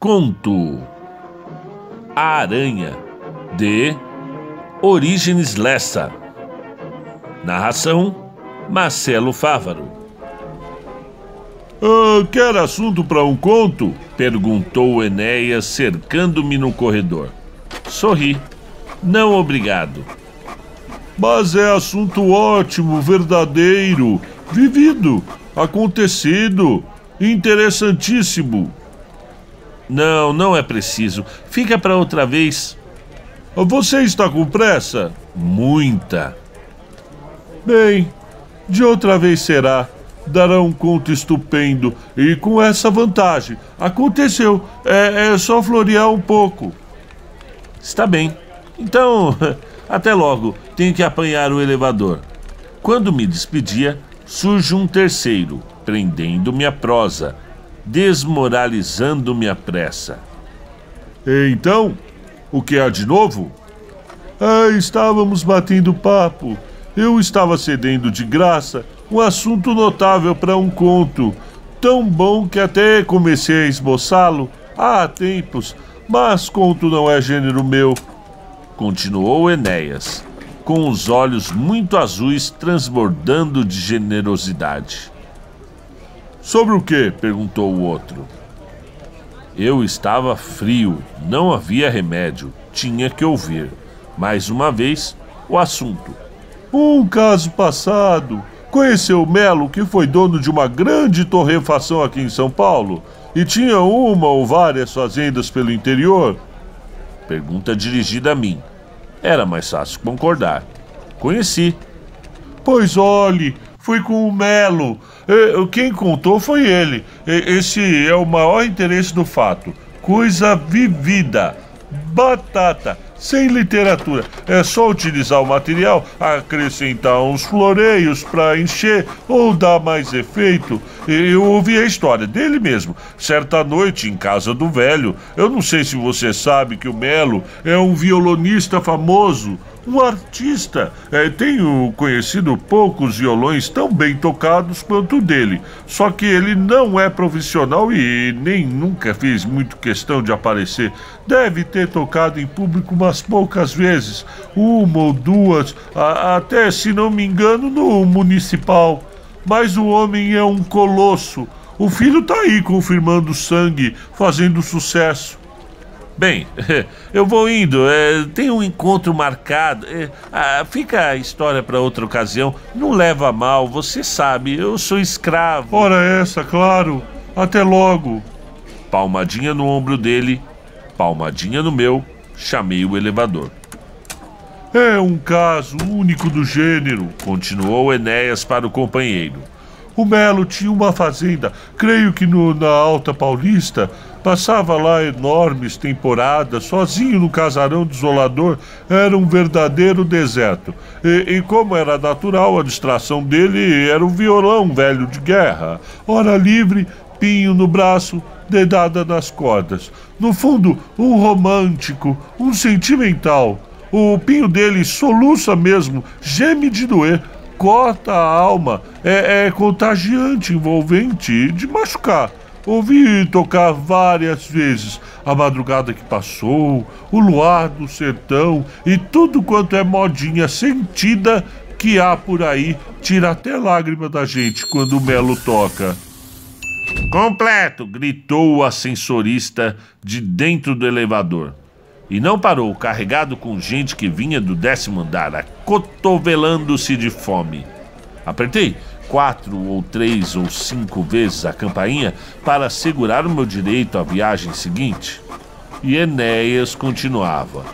Conto A Aranha de Orígenes Lessa Narração Marcelo Fávaro ah, Quer assunto para um conto? Perguntou Enéas, cercando-me no corredor. Sorri. Não, obrigado. Mas é assunto ótimo, verdadeiro, vivido, acontecido, interessantíssimo. Não, não é preciso. Fica para outra vez. Você está com pressa? Muita. Bem, de outra vez será. Dará um conto estupendo e com essa vantagem. Aconteceu. É, é só florear um pouco. Está bem. Então, até logo. Tenho que apanhar o elevador. Quando me despedia, surge um terceiro, prendendo minha prosa desmoralizando minha pressa. Então, o que há de novo? Ah, estávamos batendo papo. Eu estava cedendo de graça um assunto notável para um conto, tão bom que até comecei a esboçá-lo há tempos, mas conto não é gênero meu. Continuou Enéas, com os olhos muito azuis transbordando de generosidade. Sobre o que? perguntou o outro. Eu estava frio, não havia remédio, tinha que ouvir. Mais uma vez, o assunto. Um caso passado. Conheceu Melo, que foi dono de uma grande torrefação aqui em São Paulo e tinha uma ou várias fazendas pelo interior? Pergunta dirigida a mim. Era mais fácil concordar. Conheci. Pois olhe, fui com o Melo. Quem contou foi ele. Esse é o maior interesse do fato. Coisa vivida. Batata sem literatura. É só utilizar o material, acrescentar uns floreios para encher ou dar mais efeito. Eu ouvi a história dele mesmo. Certa noite, em casa do velho, eu não sei se você sabe que o Melo é um violonista famoso um artista. É, tenho conhecido poucos violões tão bem tocados quanto o dele. Só que ele não é profissional e nem nunca fez muito questão de aparecer. Deve ter tocado em público umas poucas vezes, uma ou duas, a, até se não me engano, no municipal. Mas o homem é um colosso. O filho tá aí confirmando sangue, fazendo sucesso. Bem, eu vou indo. É, tem um encontro marcado. É, ah, fica a história para outra ocasião. Não leva mal, você sabe, eu sou escravo. Ora, essa, claro. Até logo. Palmadinha no ombro dele, palmadinha no meu, chamei o elevador. É um caso único do gênero, continuou Enéas para o companheiro. O Melo tinha uma fazenda, creio que no, na Alta Paulista. Passava lá enormes temporadas, sozinho no casarão desolador. Era um verdadeiro deserto. E, e como era natural, a distração dele era o violão velho de guerra. Hora livre, pinho no braço, dedada nas cordas. No fundo, um romântico, um sentimental. O pinho dele soluça mesmo, geme de doer, corta a alma, é, é contagiante, envolvente, de machucar. Ouvi tocar várias vezes a madrugada que passou, o luar do sertão e tudo quanto é modinha sentida que há por aí tira até lágrima da gente quando o Melo toca. Completo! gritou o ascensorista de dentro do elevador. E não parou, carregado com gente que vinha do décimo andar, acotovelando-se de fome. Apertei quatro ou três ou cinco vezes a campainha para assegurar o meu direito à viagem seguinte. E Enéas continuava.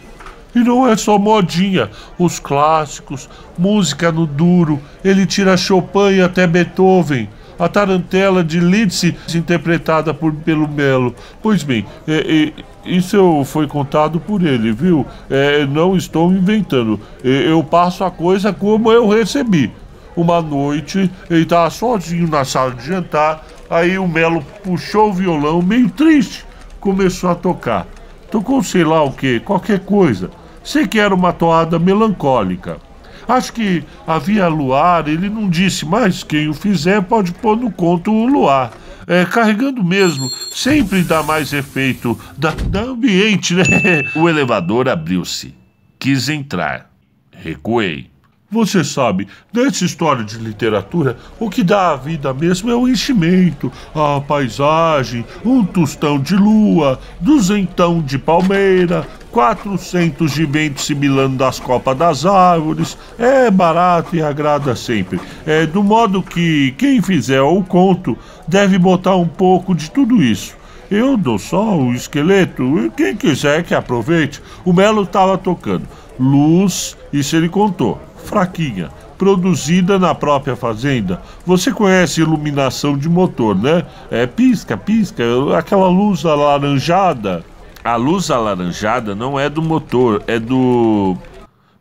E não é só modinha, os clássicos, música no duro, ele tira Chopin e até Beethoven a tarantela de Lidse, interpretada por, pelo Melo. Pois bem, é, é, isso foi contado por ele, viu? É, não estou inventando. É, eu passo a coisa como eu recebi. Uma noite, ele estava sozinho na sala de jantar, aí o Melo puxou o violão, meio triste, começou a tocar. Tocou sei lá o que, qualquer coisa. Sei que era uma toada melancólica. Acho que havia luar, ele não disse, mas quem o fizer pode pôr no conto o luar. é, carregando mesmo. Sempre dá mais efeito. Dá, dá ambiente, né? O elevador abriu-se. Quis entrar. Recuei. Você sabe, nessa história de literatura, o que dá a vida mesmo é o enchimento, a paisagem, um tostão de lua, duzentão de palmeira, quatrocentos de vento sibilando das copas das árvores. É barato e agrada sempre. É do modo que quem fizer o conto deve botar um pouco de tudo isso. Eu dou só o esqueleto quem quiser que aproveite. O Melo estava tocando. Luz, isso ele contou fraquinha, produzida na própria fazenda. Você conhece iluminação de motor, né? É pisca, pisca, aquela luz alaranjada. A luz alaranjada não é do motor, é do.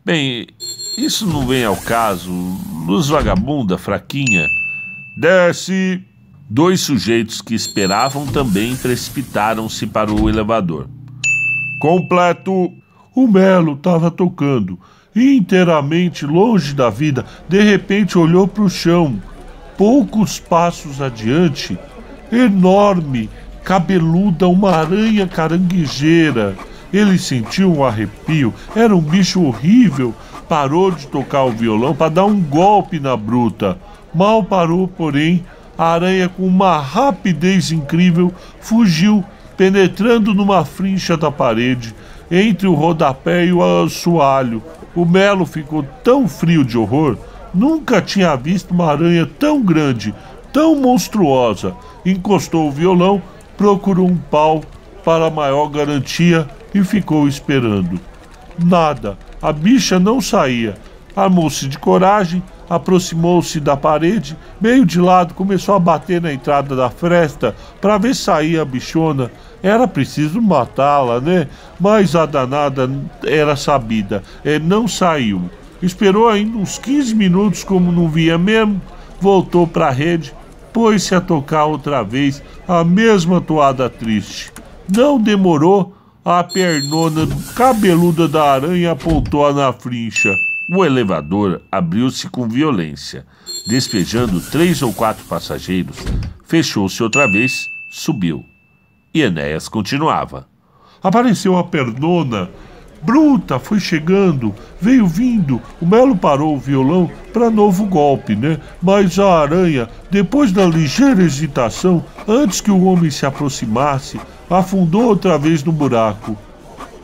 Bem, isso não vem ao caso. Luz vagabunda, fraquinha. Desce. Dois sujeitos que esperavam também precipitaram-se para o elevador. Completo. O Melo estava tocando inteiramente longe da vida, de repente olhou para o chão. Poucos passos adiante, enorme, cabeluda, uma aranha caranguejeira. Ele sentiu um arrepio, era um bicho horrível. Parou de tocar o violão para dar um golpe na bruta. Mal parou, porém, a aranha, com uma rapidez incrível, fugiu, penetrando numa frincha da parede, entre o rodapé e o assoalho. O Melo ficou tão frio de horror, nunca tinha visto uma aranha tão grande, tão monstruosa. Encostou o violão, procurou um pau para maior garantia e ficou esperando. Nada, a bicha não saía. Armou-se de coragem, aproximou-se da parede, meio de lado, começou a bater na entrada da fresta para ver saía a bichona. Era preciso matá-la, né? Mas a danada era sabida, é, não saiu. Esperou ainda uns 15 minutos, como não via mesmo, voltou para a rede, pôs-se a tocar outra vez a mesma toada triste. Não demorou, a pernona cabeluda da aranha apontou-a na frincha. O elevador abriu-se com violência, despejando três ou quatro passageiros, fechou-se outra vez, subiu. E Enéas continuava. Apareceu a pernona. Bruta foi chegando, veio vindo. O Melo parou o violão para novo golpe, né? Mas a aranha, depois da ligeira hesitação, antes que o homem se aproximasse, afundou outra vez no buraco.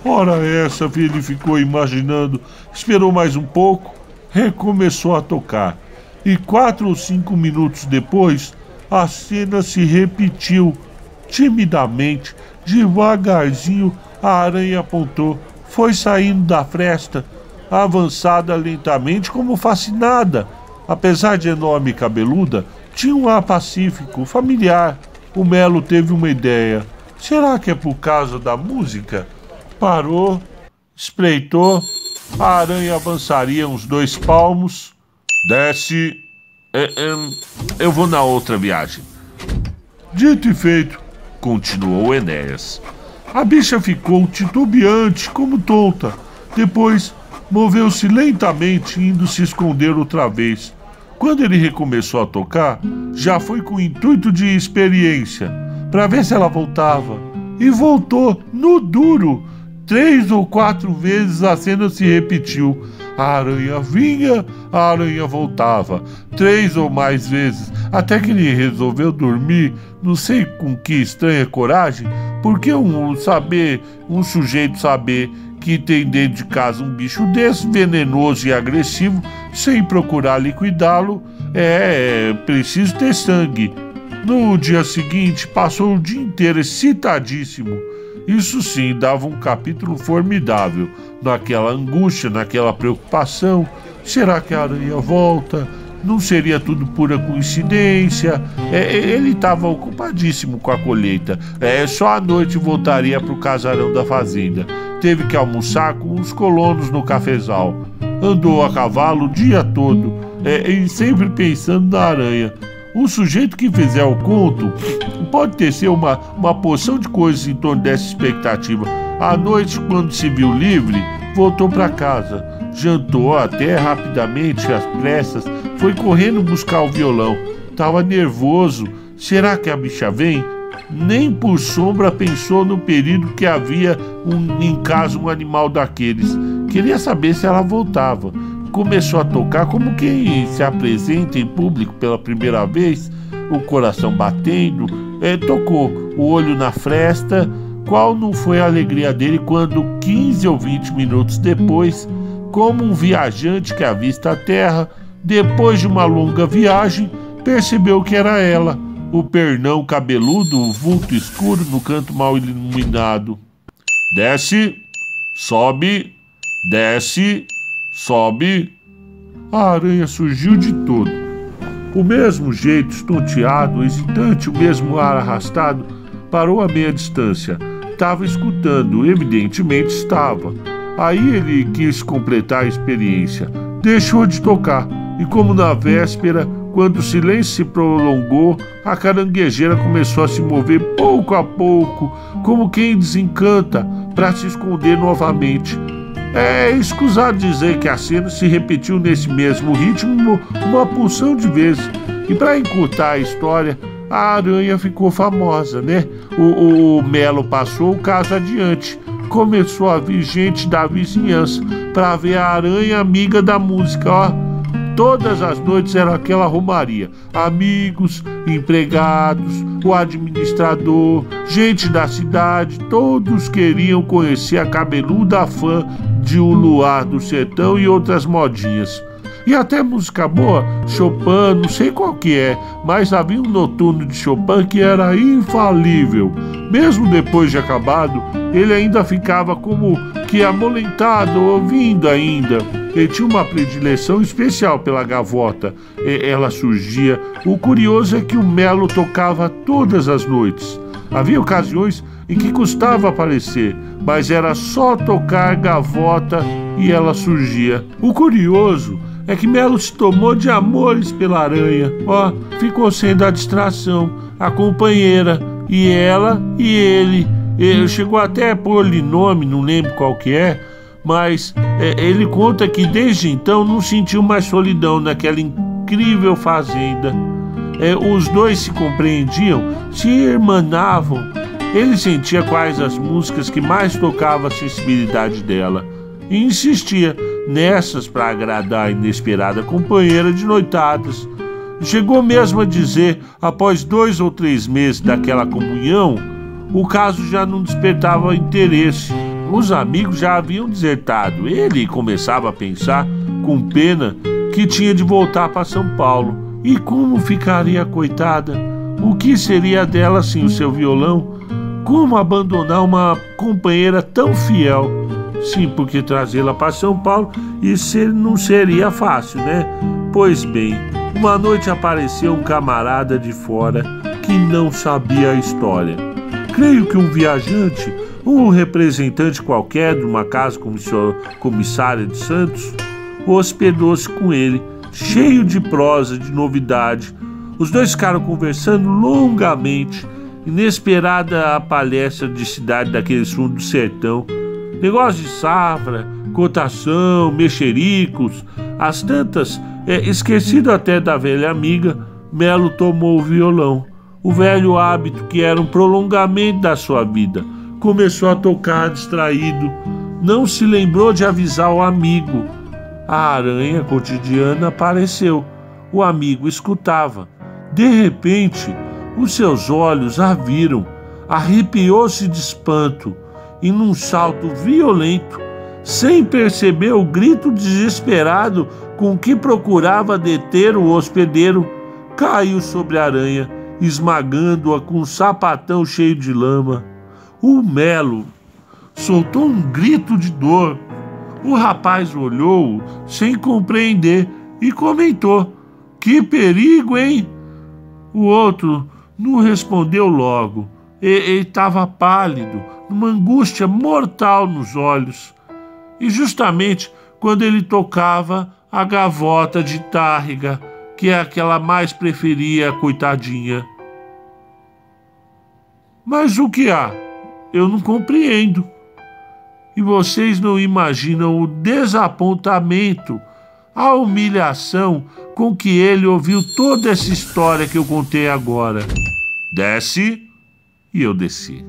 Ora essa, ele ficou imaginando, esperou mais um pouco, recomeçou a tocar. E quatro ou cinco minutos depois, a cena se repetiu timidamente, devagarzinho, a aranha apontou. Foi saindo da fresta, avançada lentamente, como fascinada. Apesar de enorme e cabeluda, tinha um ar pacífico, familiar. O Melo teve uma ideia. Será que é por causa da música? Parou, espreitou. A aranha avançaria uns dois palmos. Desce. É, é, eu vou na outra viagem. Dito e feito continuou Enéas. A bicha ficou titubeante, como tonta. Depois, moveu-se lentamente, indo se esconder outra vez. Quando ele recomeçou a tocar, já foi com intuito de experiência, para ver se ela voltava. E voltou, no duro. Três ou quatro vezes a cena se repetiu. A aranha vinha, a aranha voltava, três ou mais vezes, até que ele resolveu dormir, não sei com que estranha coragem, porque um saber, um sujeito saber que tem dentro de casa um bicho desse, venenoso e agressivo, sem procurar liquidá-lo, é, é preciso ter sangue. No dia seguinte, passou o dia inteiro excitadíssimo. Isso sim dava um capítulo formidável naquela angústia, naquela preocupação. Será que a aranha volta? Não seria tudo pura coincidência? É, é ele estava ocupadíssimo com a colheita. É, só à noite voltaria para o casarão da fazenda. Teve que almoçar com os colonos no cafezal. Andou a cavalo o dia todo, é, e sempre pensando na aranha. O sujeito que fizer o conto pode sido uma, uma porção de coisas em torno dessa expectativa à noite, quando se viu livre, voltou para casa. Jantou até rapidamente, às pressas, foi correndo buscar o violão. Estava nervoso, Será que a bicha vem? Nem por sombra pensou no perigo que havia um, em casa um animal daqueles. Queria saber se ela voltava. Começou a tocar como quem se apresenta em público pela primeira vez, o coração batendo. É, tocou, o olho na fresta. Qual não foi a alegria dele quando, 15 ou 20 minutos depois, como um viajante que avista a terra, depois de uma longa viagem, percebeu que era ela, o pernão cabeludo, o vulto escuro no canto mal iluminado. Desce, sobe, desce, sobe. A aranha surgiu de todo. O mesmo jeito, estonteado, hesitante, o mesmo ar arrastado, parou a meia distância. Estava escutando, evidentemente estava. Aí ele quis completar a experiência. Deixou de tocar e, como na véspera, quando o silêncio se prolongou, a caranguejeira começou a se mover pouco a pouco, como quem desencanta, para se esconder novamente. É escusado dizer que a cena se repetiu nesse mesmo ritmo uma porção de vezes. E para encurtar a história, a aranha ficou famosa, né? O, o Melo passou o caso adiante. Começou a vir gente da vizinhança para ver a aranha amiga da música, ó Todas as noites era aquela romaria. Amigos, empregados, o administrador, gente da cidade, todos queriam conhecer a cabeluda fã de O Luar do Sertão e outras modinhas. E até música boa, Chopin, não sei qual que é, mas havia um noturno de Chopin que era infalível. Mesmo depois de acabado, ele ainda ficava como que amolentado, ouvindo ainda. Ele tinha uma predileção especial pela gavota. Ela surgia. O curioso é que o Melo tocava todas as noites. Havia ocasiões em que custava aparecer, mas era só tocar gavota e ela surgia. O curioso é que Melo se tomou de amores pela aranha. Ó, ficou sendo a distração, a companheira, e ela e ele. ele chegou até a pôr-lhe nome, não lembro qual que é, mas é, ele conta que desde então não sentiu mais solidão naquela incrível fazenda. É, os dois se compreendiam, se irmanavam. Ele sentia quais as músicas que mais tocavam a sensibilidade dela e insistia nessas para agradar a inesperada companheira de noitadas. Chegou mesmo a dizer, após dois ou três meses daquela comunhão, o caso já não despertava interesse. Os amigos já haviam desertado. Ele começava a pensar, com pena, que tinha de voltar para São Paulo. E como ficaria a coitada? O que seria dela sem o seu violão? Como abandonar uma companheira tão fiel? Sim, porque trazê-la para São Paulo isso não seria fácil, né? Pois bem, uma noite apareceu um camarada de fora que não sabia a história. Creio que um viajante, um representante qualquer de uma casa comissária de Santos, hospedou-se com ele, cheio de prosa, de novidade. Os dois ficaram conversando longamente. Inesperada a palestra de cidade daqueles fundos do sertão negócio de safra, cotação, mexericos, as tantas, é, esquecido até da velha amiga, Melo tomou o violão, o velho hábito que era um prolongamento da sua vida. Começou a tocar distraído, não se lembrou de avisar o amigo. A aranha cotidiana apareceu. O amigo escutava. De repente, os seus olhos a viram. Arrepiou-se de espanto e num salto violento, sem perceber o grito desesperado com que procurava deter o hospedeiro, caiu sobre a aranha, esmagando-a com um sapatão cheio de lama. O Melo soltou um grito de dor. O rapaz olhou sem compreender e comentou: Que perigo, hein? O outro não respondeu logo. Ele estava pálido, numa angústia mortal nos olhos. E justamente quando ele tocava a gavota de Tárrega, que é aquela mais preferia, coitadinha. Mas o que há? Eu não compreendo. E vocês não imaginam o desapontamento a humilhação com que ele ouviu toda essa história que eu contei agora. Desce e eu desci.